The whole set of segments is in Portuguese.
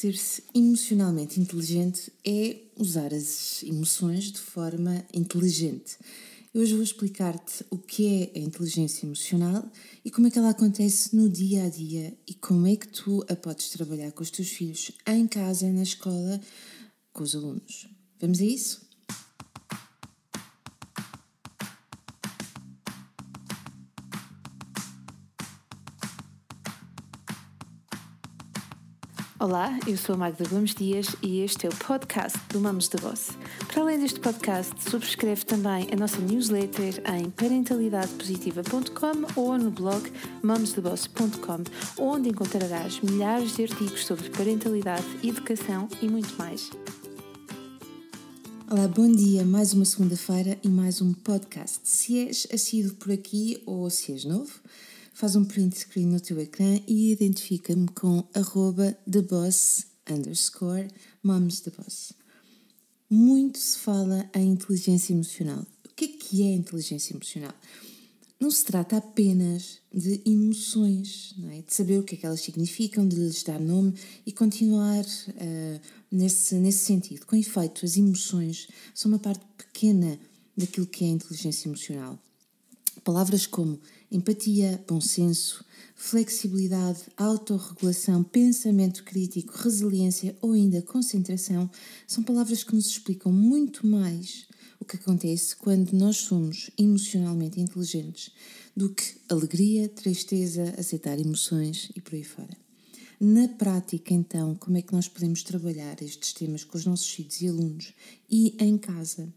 Ser-se emocionalmente inteligente é usar as emoções de forma inteligente. Eu hoje vou explicar-te o que é a inteligência emocional e como é que ela acontece no dia a dia e como é que tu a podes trabalhar com os teus filhos em casa, na escola, com os alunos. Vamos a isso? Olá, eu sou a Magda Gomes Dias e este é o podcast do Mamos de Boss. Para além deste podcast, subscreve também a nossa newsletter em parentalidadepositiva.com ou no blog mamosdeboss.com, onde encontrarás milhares de artigos sobre parentalidade, educação e muito mais. Olá, bom dia. Mais uma segunda-feira e mais um podcast. Se és assíduo por aqui ou se és novo, faz um print screen no teu ecrã e identifica-me com arroba theboss underscore moms. Muito se fala em inteligência emocional. O que é que é inteligência emocional? Não se trata apenas de emoções, é? de saber o que é que elas significam, de lhes dar nome e continuar uh, nesse, nesse sentido. Com efeito, as emoções são uma parte pequena daquilo que é inteligência emocional. Palavras como empatia, bom senso, flexibilidade, autorregulação, pensamento crítico, resiliência ou ainda concentração são palavras que nos explicam muito mais o que acontece quando nós somos emocionalmente inteligentes do que alegria, tristeza, aceitar emoções e por aí fora. Na prática, então, como é que nós podemos trabalhar estes temas com os nossos filhos e alunos e em casa?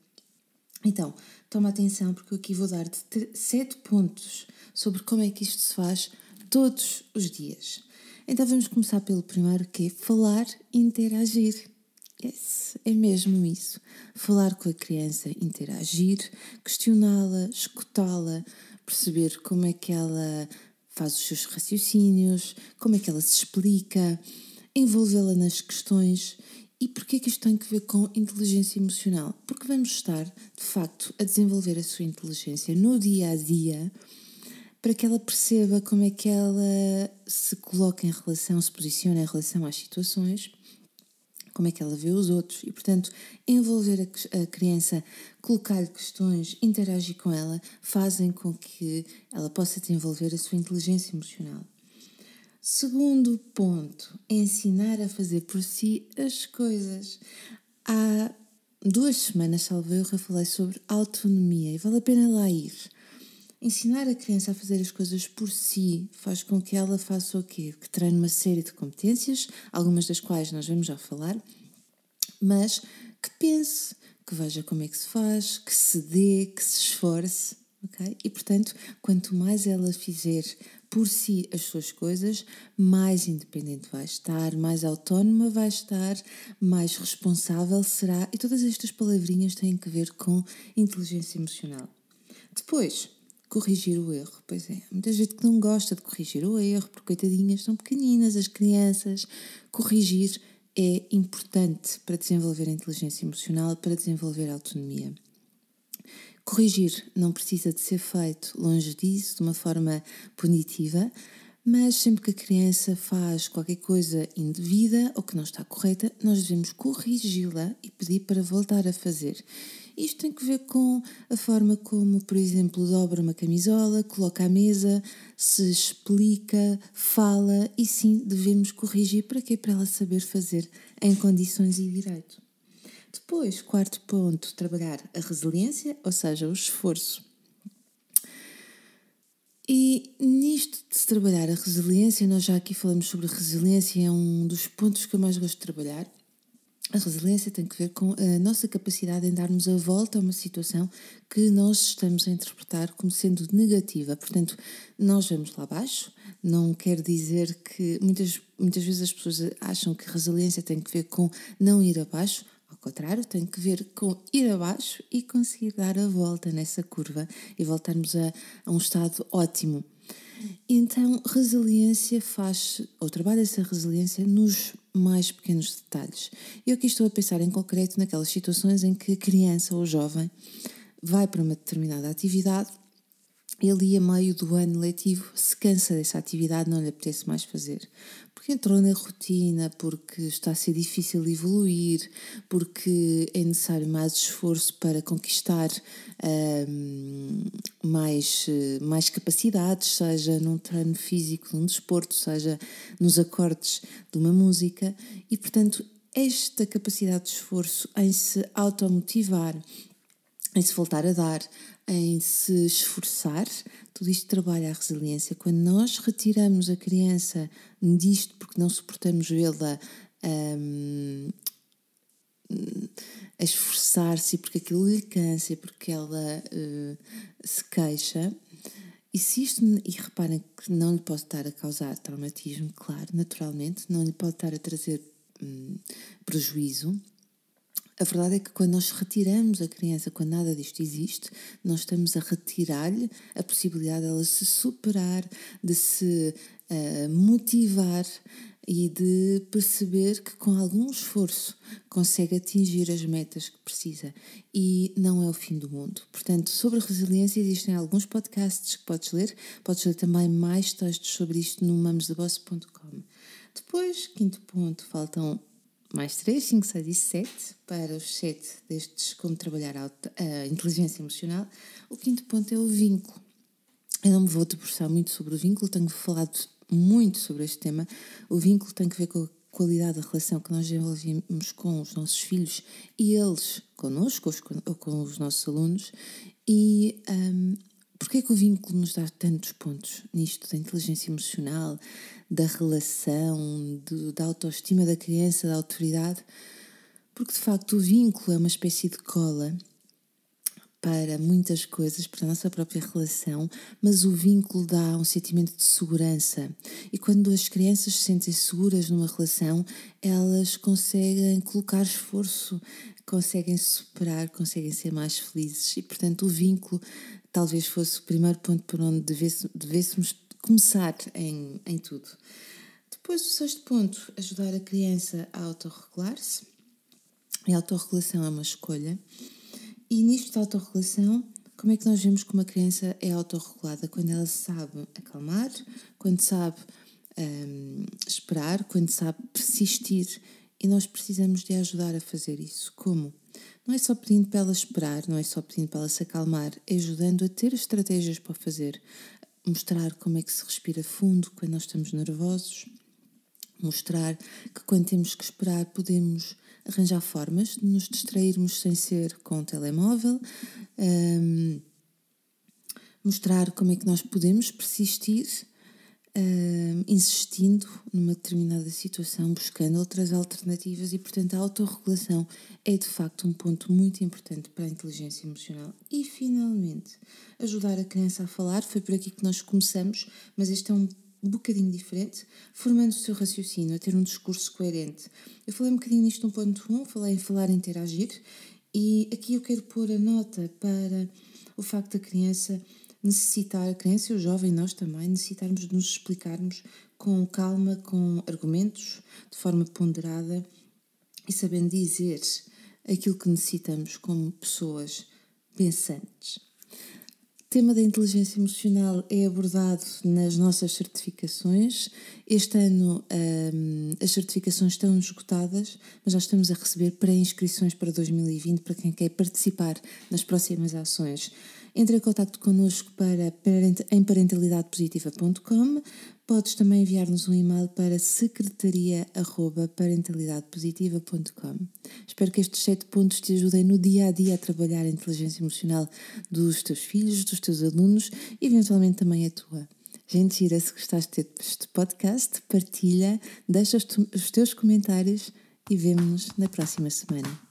Então, toma atenção porque eu aqui vou dar-te sete pontos sobre como é que isto se faz todos os dias. Então vamos começar pelo primeiro que é falar e interagir. Yes, é mesmo isso. Falar com a criança, interagir, questioná-la, escutá-la, perceber como é que ela faz os seus raciocínios, como é que ela se explica, envolvê-la nas questões e porquê que isto tem que ver com inteligência emocional? Porque vamos estar, de facto, a desenvolver a sua inteligência no dia a dia para que ela perceba como é que ela se coloca em relação, se posiciona em relação às situações, como é que ela vê os outros e, portanto, envolver a, criança, colocar-lhe questões, interagir com ela, fazem com que ela possa desenvolver a sua inteligência emocional. Segundo ponto, ensinar a fazer por si as coisas. Há duas semanas, salvo eu, falei sobre autonomia e vale a pena lá ir. Ensinar a criança a fazer as coisas por si faz com que ela faça o quê? Que treine uma série de competências, algumas das quais nós vamos já falar, mas que pense, que veja como é que se faz, que se dê, que se esforce, ok? E portanto, quanto mais ela fizer por si as suas coisas, mais independente vai estar, mais autónoma vai estar, mais responsável será. E todas estas palavrinhas têm que ver com inteligência emocional. Depois, corrigir o erro. Pois é, muita gente que não gosta de corrigir o erro, porque coitadinhas são pequeninas as crianças. Corrigir é importante para desenvolver a inteligência emocional, para desenvolver a autonomia. Corrigir não precisa de ser feito longe disso, de uma forma punitiva, mas sempre que a criança faz qualquer coisa indevida ou que não está correta, nós devemos corrigi-la e pedir para voltar a fazer. Isto tem que ver com a forma como, por exemplo, dobra uma camisola, coloca à mesa, se explica, fala e sim devemos corrigir para quê? Para ela saber fazer em condições e direito. Depois, quarto ponto, trabalhar a resiliência, ou seja, o esforço. E nisto de se trabalhar a resiliência, nós já aqui falamos sobre resiliência, é um dos pontos que eu mais gosto de trabalhar. A resiliência tem que ver com a nossa capacidade em darmos a volta a uma situação que nós estamos a interpretar como sendo negativa. Portanto, nós vamos lá abaixo, não quer dizer que muitas, muitas vezes as pessoas acham que resiliência tem que ver com não ir abaixo. Contrário, tem que ver com ir abaixo e conseguir dar a volta nessa curva e voltarmos a, a um estado ótimo. Então, resiliência faz, ou trabalha essa resiliência nos mais pequenos detalhes. Eu aqui estou a pensar em concreto naquelas situações em que a criança ou jovem vai para uma determinada atividade e ali a meio do ano letivo se cansa dessa atividade, não lhe apetece mais fazer. Porque entrou na rotina, porque está a ser difícil evoluir, porque é necessário mais esforço para conquistar mais, mais capacidades, seja num treino físico, num desporto, seja nos acordes de uma música, e portanto esta capacidade de esforço em se automotivar, em se voltar a dar, em se esforçar, tudo isto trabalha a resiliência. Quando nós retiramos a criança disto porque não suportamos vê-la um, a esforçar-se porque aquilo lhe cansa, porque ela uh, se queixa, e se isto, e reparem que não lhe pode estar a causar traumatismo, claro, naturalmente, não lhe pode estar a trazer hum, prejuízo, a verdade é que quando nós retiramos a criança, quando nada disto existe, nós estamos a retirar-lhe a possibilidade dela se superar, de se uh, motivar e de perceber que com algum esforço consegue atingir as metas que precisa e não é o fim do mundo. Portanto, sobre resiliência existem alguns podcasts que podes ler, podes ler também mais textos sobre isto no mamosdeboss.com. Depois, quinto ponto, faltam mais 3, 5, 6 e 7 para os 7 destes como trabalhar a, inteligência emocional. O quinto ponto é o vínculo. Eu não me vou debruçar muito sobre o vínculo, tenho falado muito sobre este tema. O vínculo tem que ver com a qualidade da relação que nós desenvolvemos com os nossos filhos e eles connosco ou com os nossos alunos. E um, Porquê é que o vínculo nos dá tantos pontos nisto da inteligência emocional, da relação, de, da autoestima da criança, da autoridade? Porque de facto o vínculo é uma espécie de cola para muitas coisas, para a nossa própria relação, mas o vínculo dá um sentimento de segurança. E quando as crianças se sentem seguras numa relação, elas conseguem colocar esforço, conseguem superar, conseguem ser mais felizes. E portanto, o vínculo talvez fosse o primeiro ponto por onde devêssemos começar em, em tudo. Depois, o sexto ponto, ajudar a criança a autorregular-se. A autorregulação é uma escolha. E nisto da autorregulação, como é que nós vemos que uma criança é autorregulada? Quando ela sabe acalmar, quando sabe um, esperar, quando sabe persistir. E nós precisamos de ajudar a fazer isso. Como? Não é só pedindo para ela esperar, não é só pedindo para ela se acalmar, é ajudando a ter estratégias para fazer. Mostrar como é que se respira fundo quando nós estamos nervosos, mostrar que quando temos que esperar podemos arranjar formas de nos distrairmos sem ser com o telemóvel, um, mostrar como é que nós podemos persistir uh, insistindo numa determinada situação, buscando outras alternativas e, portanto, a autorregulação é de facto um ponto muito importante para a inteligência emocional. E, finalmente, ajudar a criança a falar, foi por aqui que nós começamos, mas este é um bocadinho diferente, formando o seu raciocínio, a ter um discurso coerente. Eu falei um bocadinho nisto no ponto 1, um, falei em falar e interagir, e aqui eu quero pôr a nota para o facto da criança necessitar, a criança e o jovem, nós também, necessitarmos de nos explicarmos com calma, com argumentos, de forma ponderada e sabendo dizer aquilo que necessitamos como pessoas pensantes. O tema da inteligência emocional é abordado nas nossas certificações. Este ano um, as certificações estão esgotadas, mas já estamos a receber pré-inscrições para 2020 para quem quer participar nas próximas ações. Entre em contato connosco para, em parentalidadepositiva.com. Podes também enviar-nos um e-mail para secretaria.parentalidadepositiva.com. Espero que estes sete pontos te ajudem no dia a dia a trabalhar a inteligência emocional dos teus filhos, dos teus alunos e eventualmente também a tua. Gente gira, se gostaste deste podcast, partilha, deixa os teus comentários e vemo-nos na próxima semana.